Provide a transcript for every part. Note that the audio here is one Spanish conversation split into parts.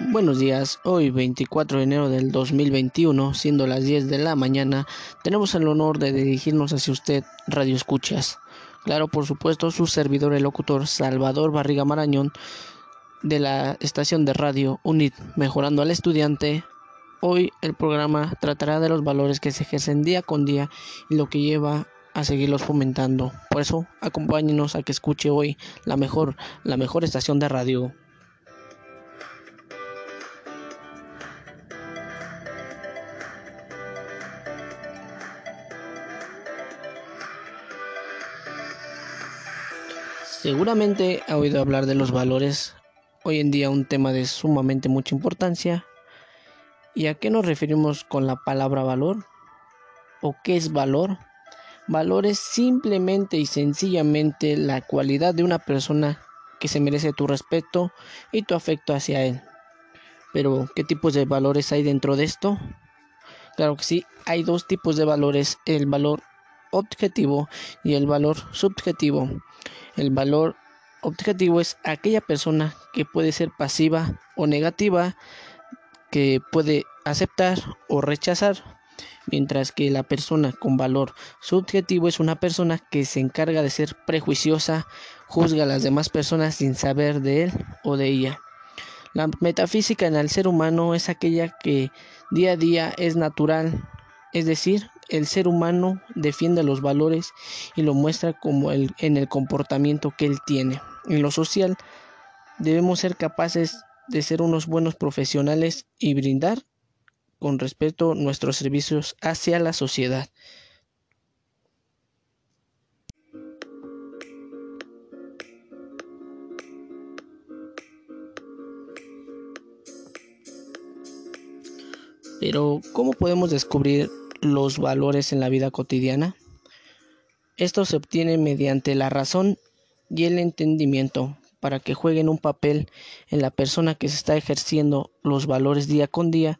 Buenos días, hoy 24 de enero del 2021, siendo las 10 de la mañana, tenemos el honor de dirigirnos hacia usted, Radio Escuchas. Claro, por supuesto, su servidor, el locutor Salvador Barriga Marañón, de la estación de radio UNIT, Mejorando al Estudiante. Hoy el programa tratará de los valores que se ejercen día con día y lo que lleva a seguirlos fomentando. Por eso, acompáñenos a que escuche hoy la mejor, la mejor estación de radio. Seguramente ha oído hablar de los valores, hoy en día un tema de sumamente mucha importancia. ¿Y a qué nos referimos con la palabra valor? ¿O qué es valor? Valor es simplemente y sencillamente la cualidad de una persona que se merece tu respeto y tu afecto hacia él. Pero, ¿qué tipos de valores hay dentro de esto? Claro que sí, hay dos tipos de valores, el valor objetivo y el valor subjetivo. El valor objetivo es aquella persona que puede ser pasiva o negativa, que puede aceptar o rechazar, mientras que la persona con valor subjetivo es una persona que se encarga de ser prejuiciosa, juzga a las demás personas sin saber de él o de ella. La metafísica en el ser humano es aquella que día a día es natural, es decir, el ser humano defiende los valores y lo muestra como el, en el comportamiento que él tiene. En lo social debemos ser capaces de ser unos buenos profesionales y brindar con respeto nuestros servicios hacia la sociedad. Pero, ¿cómo podemos descubrir los valores en la vida cotidiana? Esto se obtiene mediante la razón y el entendimiento para que jueguen un papel en la persona que se está ejerciendo los valores día con día,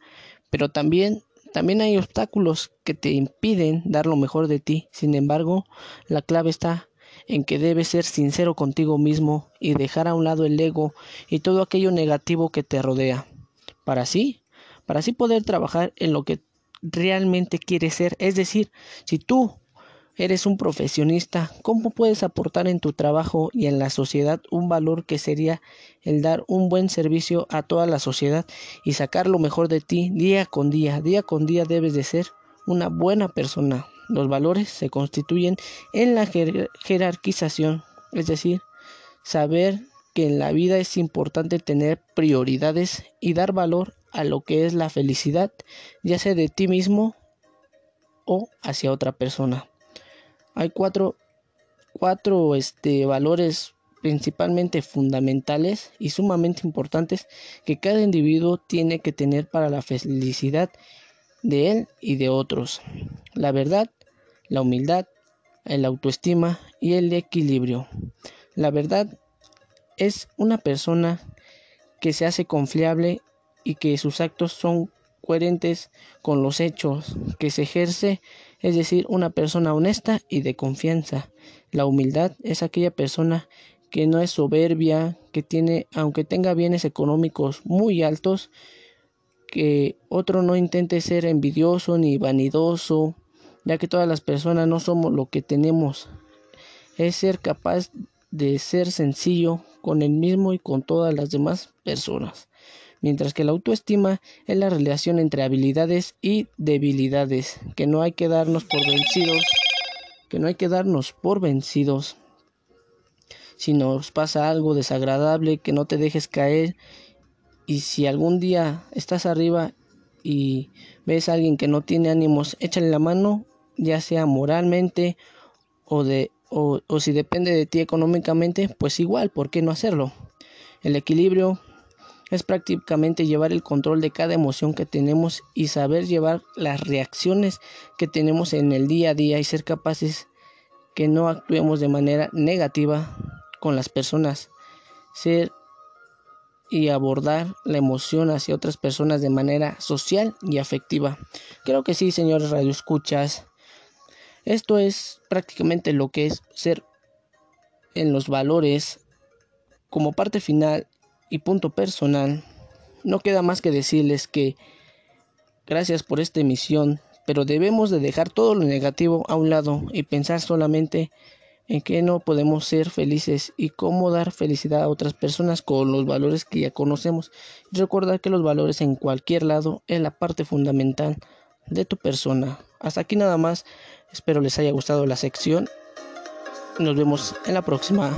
pero también también hay obstáculos que te impiden dar lo mejor de ti. Sin embargo, la clave está en que debes ser sincero contigo mismo y dejar a un lado el ego y todo aquello negativo que te rodea. Para así, para así poder trabajar en lo que realmente quieres ser. Es decir, si tú eres un profesionista, ¿cómo puedes aportar en tu trabajo y en la sociedad un valor que sería el dar un buen servicio a toda la sociedad y sacar lo mejor de ti día con día? Día con día debes de ser una buena persona. Los valores se constituyen en la jerarquización, es decir, saber que en la vida es importante tener prioridades y dar valor a lo que es la felicidad, ya sea de ti mismo o hacia otra persona. Hay cuatro, cuatro este, valores principalmente fundamentales y sumamente importantes que cada individuo tiene que tener para la felicidad de él y de otros. La verdad, la humildad, el autoestima y el equilibrio. La verdad es una persona que se hace confiable y que sus actos son coherentes con los hechos que se ejerce, es decir, una persona honesta y de confianza. La humildad es aquella persona que no es soberbia, que tiene, aunque tenga bienes económicos muy altos, que otro no intente ser envidioso ni vanidoso, ya que todas las personas no somos lo que tenemos. Es ser capaz de ser sencillo con el mismo y con todas las demás personas mientras que la autoestima es la relación entre habilidades y debilidades, que no hay que darnos por vencidos, que no hay que darnos por vencidos. Si nos pasa algo desagradable, que no te dejes caer y si algún día estás arriba y ves a alguien que no tiene ánimos, échale la mano, ya sea moralmente o de o, o si depende de ti económicamente, pues igual, ¿por qué no hacerlo? El equilibrio es prácticamente llevar el control de cada emoción que tenemos y saber llevar las reacciones que tenemos en el día a día y ser capaces que no actuemos de manera negativa con las personas. Ser y abordar la emoción hacia otras personas de manera social y afectiva. Creo que sí, señores radioescuchas. Esto es prácticamente lo que es ser en los valores como parte final y punto personal, No queda más que decirles que gracias por esta emisión, pero debemos de dejar todo lo negativo a un lado y pensar solamente en que no podemos ser felices y cómo dar felicidad a otras personas con los valores que ya conocemos. Recordar que los valores en cualquier lado es la parte fundamental de tu persona. Hasta aquí nada más. Espero les haya gustado la sección. Nos vemos en la próxima.